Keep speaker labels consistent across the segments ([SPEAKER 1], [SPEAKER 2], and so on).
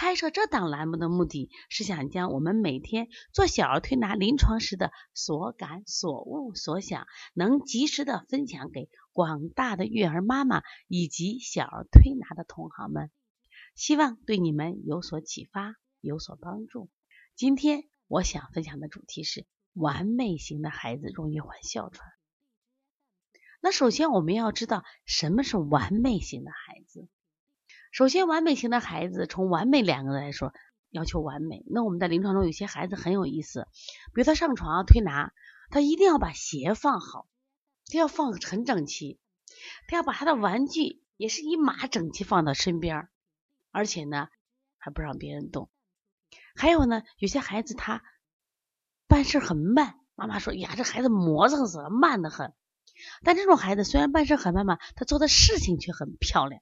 [SPEAKER 1] 开设这档栏目的目的是想将我们每天做小儿推拿临床时的所感、所悟、所想，能及时的分享给广大的育儿妈妈以及小儿推拿的同行们，希望对你们有所启发、有所帮助。今天我想分享的主题是：完美型的孩子容易患哮喘。那首先我们要知道什么是完美型的孩子。首先，完美型的孩子，从“完美”两个字来说，要求完美。那我们在临床中有些孩子很有意思，比如他上床推拿，他一定要把鞋放好，他要放很整齐，他要把他的玩具也是一码整齐放到身边，而且呢还不让别人动。还有呢，有些孩子他办事很慢，妈妈说呀，这孩子磨蹭死了，慢得很。但这种孩子虽然办事很慢嘛，他做的事情却很漂亮。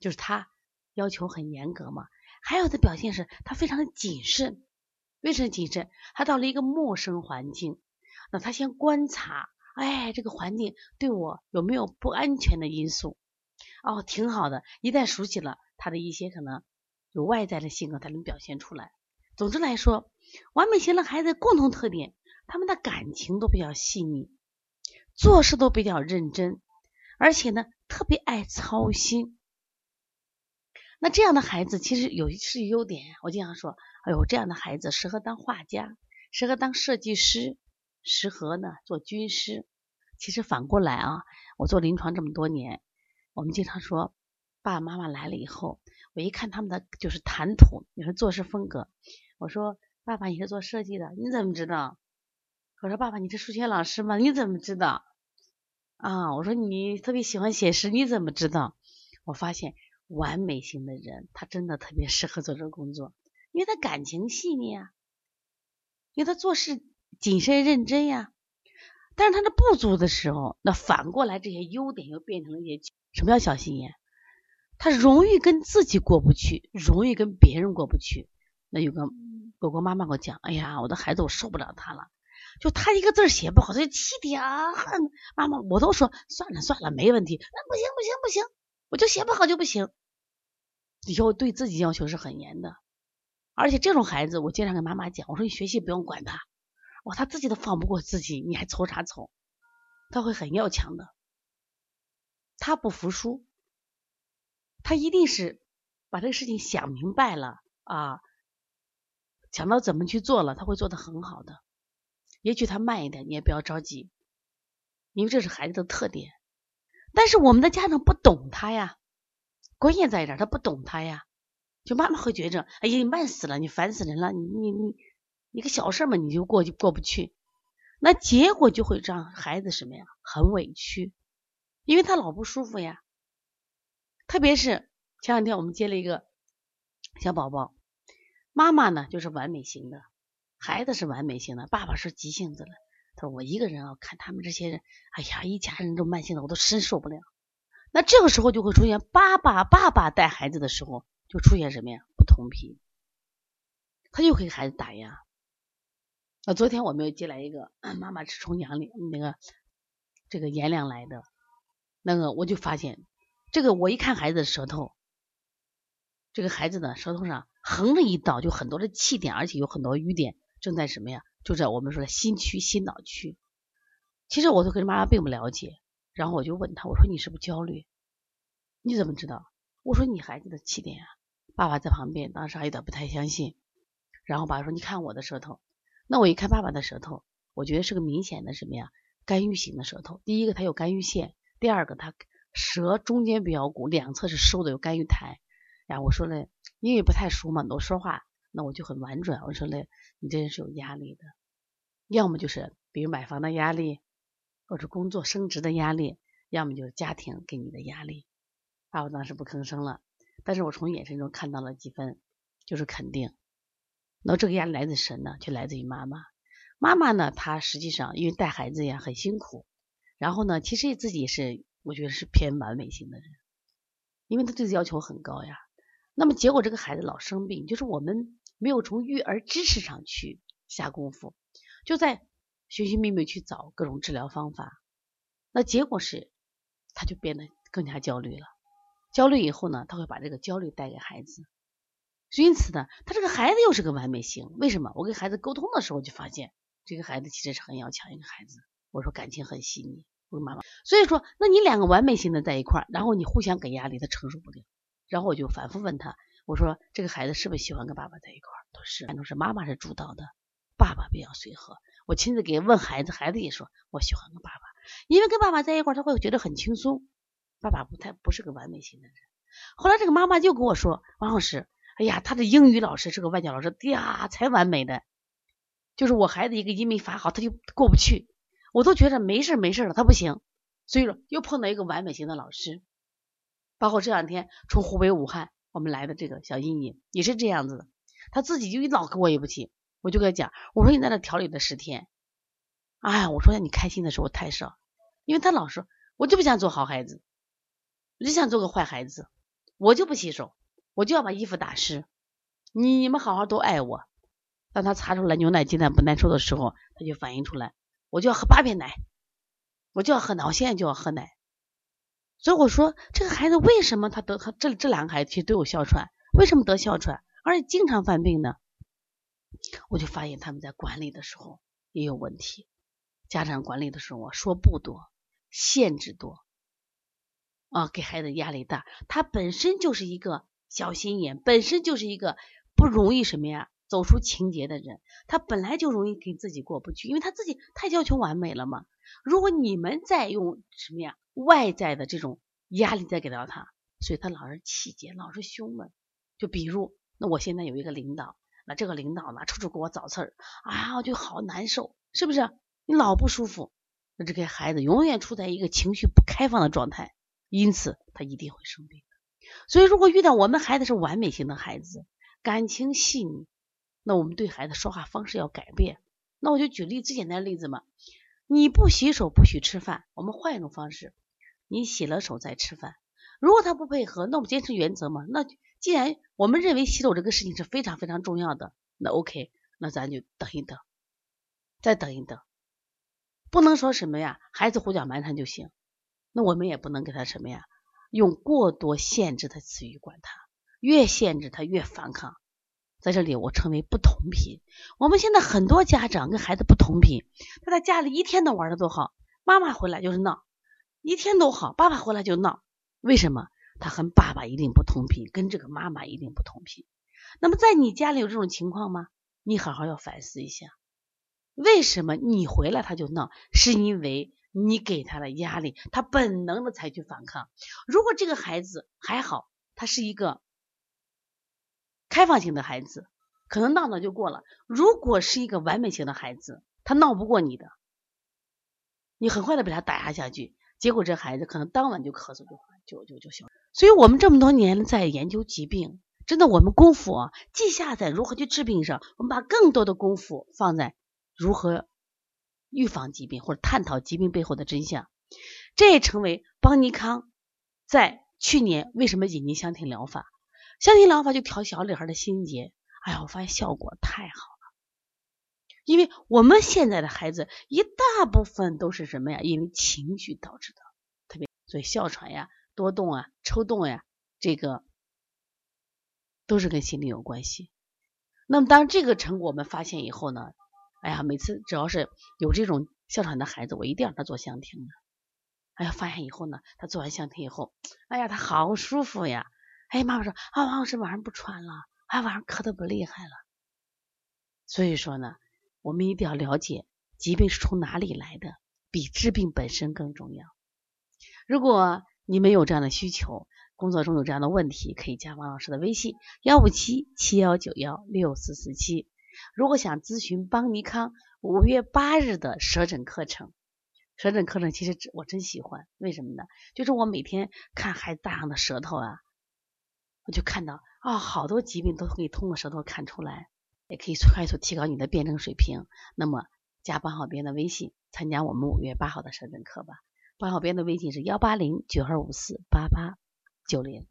[SPEAKER 1] 就是他要求很严格嘛，还有的表现是他非常的谨慎。为什么谨慎？他到了一个陌生环境，那他先观察，哎，这个环境对我有没有不安全的因素？哦，挺好的。一旦熟悉了，他的一些可能有外在的性格才能表现出来。总之来说，完美型的孩子共同特点，他们的感情都比较细腻，做事都比较认真，而且呢，特别爱操心。那这样的孩子其实有是优点。我经常说，哎呦，这样的孩子适合当画家，适合当设计师，适合呢做军师。其实反过来啊，我做临床这么多年，我们经常说，爸爸妈妈来了以后，我一看他们的就是谈吐，你说做事风格，我说爸爸你是做设计的，你怎么知道？我说爸爸你是数学老师吗？你怎么知道？啊，我说你特别喜欢写诗，你怎么知道？我发现。完美型的人，他真的特别适合做这个工作，因为他感情细腻啊，因为他做事谨慎认真呀。但是他的不足的时候，那反过来这些优点又变成了一些什么叫小心眼？他容易跟自己过不去，容易跟别人过不去。那有个狗狗妈妈给我讲，哎呀，我的孩子我受不了他了，就他一个字写不好，他就气的啊。妈妈，我都说算了算了，没问题。那不行不行不行，我就写不好就不行。以后对自己要求是很严的，而且这种孩子，我经常跟妈妈讲，我说你学习不用管他，哇，他自己都放不过自己，你还愁啥愁？他会很要强的，他不服输，他一定是把这个事情想明白了啊，想到怎么去做了，他会做的很好的。也许他慢一点，你也不要着急，因为这是孩子的特点，但是我们的家长不懂他呀。关键在这儿，他不懂他呀，就妈妈会觉着，哎呀，你慢死了，你烦死人了，你你你一个小事嘛，你就过就过不去，那结果就会让孩子什么呀，很委屈，因为他老不舒服呀。特别是前两天我们接了一个小宝宝，妈妈呢就是完美型的，孩子是完美型的，爸爸是急性子的。他说我一个人啊，看他们这些人，哎呀，一家人都慢性的，我都真受不了。那这个时候就会出现爸爸爸爸带孩子的时候就出现什么呀？不同频，他就给孩子打压。那昨天我们又接来一个妈妈是从阳里那个这个阎良来的，那个我就发现这个我一看孩子的舌头，这个孩子的舌头上横着一道就很多的气点，而且有很多瘀点正在什么呀？就在我们说的心区、心脑区。其实我都跟妈妈并不了解。然后我就问他，我说你是不是焦虑？你怎么知道？我说你孩子的起点啊。爸爸在旁边，当时还有点不太相信。然后爸爸说，你看我的舌头。那我一看爸爸的舌头，我觉得是个明显的什么呀？干预型的舌头。第一个，它有干预线；第二个，它舌中间比较鼓，两侧是收的，有干预台。然后我说嘞，因为不太熟嘛，我说话那我就很婉转。我说嘞，你这人是有压力的，要么就是比如买房的压力。或者工作升职的压力，要么就是家庭给你的压力。爸爸当时不吭声了，但是我从眼神中看到了几分，就是肯定。那这个压力来自谁呢？就来自于妈妈。妈妈呢，她实际上因为带孩子呀很辛苦，然后呢，其实自己是我觉得是偏完美型的人，因为他对自己要求很高呀。那么结果这个孩子老生病，就是我们没有从育儿知识上去下功夫，就在寻寻觅觅去找各种治疗方法，那结果是他就变得更加焦虑了。焦虑以后呢，他会把这个焦虑带给孩子。因此呢，他这个孩子又是个完美型。为什么？我跟孩子沟通的时候就发现，这个孩子其实是很要强一个孩子。我说感情很细腻，我跟妈妈。所以说，那你两个完美型的在一块儿，然后你互相给压力，他承受不了。然后我就反复问他，我说这个孩子是不是喜欢跟爸爸在一块儿？他说是，都是妈妈是主导的，爸爸比较随和。我亲自给问孩子，孩子也说我喜欢跟爸爸，因为跟爸爸在一块儿他会觉得很轻松。爸爸不太不是个完美型的人。后来这个妈妈就跟我说，王老师。哎呀，他的英语老师是个外教老师，呀，才完美的。就是我孩子一个音没发好，他就过不去。我都觉得没事没事了，他不行。所以说又碰到一个完美型的老师。包括这两天从湖北武汉我们来的这个小英英也是这样子的，他自己就一老跟我也不起。我就跟他讲，我说你在这调理了十天，哎，我说你开心的时候太少，因为他老说，我就不想做好孩子，我就想做个坏孩子，我就不洗手。我就要把衣服打湿，你们好好都爱我。当他查出来牛奶鸡蛋不耐受的时候，他就反映出来，我就要喝八片奶，我就要喝奶，我现在就要喝奶。所以我说这个孩子为什么他得他这这两个孩子其实都有哮喘，为什么得哮喘，而且经常犯病呢？我就发现他们在管理的时候也有问题，家长管理的时候说不多，限制多，啊，给孩子压力大，他本身就是一个。小心眼本身就是一个不容易什么呀走出情节的人，他本来就容易跟自己过不去，因为他自己太要求完美了嘛。如果你们再用什么呀外在的这种压力再给到他，所以他老是气结，老是胸闷。就比如，那我现在有一个领导，这个领导呢处处给我找刺儿，啊，我就好难受，是不是？你老不舒服，那这个孩子永远处在一个情绪不开放的状态，因此他一定会生病。所以，如果遇到我们孩子是完美型的孩子，感情细腻，那我们对孩子说话方式要改变。那我就举例最简单的例子嘛，你不洗手不许吃饭，我们换一种方式，你洗了手再吃饭。如果他不配合，那我们坚持原则嘛。那既然我们认为洗手这个事情是非常非常重要的，那 OK，那咱就等一等，再等一等，不能说什么呀，孩子胡搅蛮缠就行，那我们也不能给他什么呀。用过多限制的词语管他，越限制他越反抗。在这里，我称为不同频。我们现在很多家长跟孩子不同频，他在家里一天都玩的多好，妈妈回来就是闹，一天都好，爸爸回来就闹。为什么？他和爸爸一定不同频，跟这个妈妈一定不同频。那么，在你家里有这种情况吗？你好好要反思一下，为什么你回来他就闹？是因为。你给他的压力，他本能的采取反抗。如果这个孩子还好，他是一个开放型的孩子，可能闹闹就过了。如果是一个完美型的孩子，他闹不过你的，你很快的把他打压下去，结果这孩子可能当晚就咳嗽就就就就行。所以我们这么多年在研究疾病，真的我们功夫啊，既下在如何去治病上，我们把更多的功夫放在如何。预防疾病或者探讨疾病背后的真相，这也成为邦尼康在去年为什么引进香庭疗法？香庭疗法就调小女孩的心结，哎呀，我发现效果太好了。因为我们现在的孩子一大部分都是什么呀？因为情绪导致的，特别所以哮喘呀、多动啊、抽动呀，这个都是跟心理有关系。那么当这个成果我们发现以后呢？哎呀，每次只要是有这种哮喘的孩子，我一定让他做香听的。哎呀，发现以后呢，他做完香听以后，哎呀，他好舒服呀。哎，妈妈说啊，王老师晚上不喘了，哎，晚上咳的不厉害了。所以说呢，我们一定要了解疾病是从哪里来的，比治病本身更重要。如果你们有这样的需求，工作中有这样的问题，可以加王老师的微信：幺五七七幺九幺六四四七。如果想咨询邦尼康五月八日的舌诊课程，舌诊课程其实我真喜欢，为什么呢？就是我每天看孩子大量的舌头啊，我就看到啊，好多疾病都可以通过舌头看出来，也可以快速提高你的辩证水平。那么加班号编的微信，参加我们五月八号的舌诊课吧。包小编的微信是幺八零九二五四八八九零。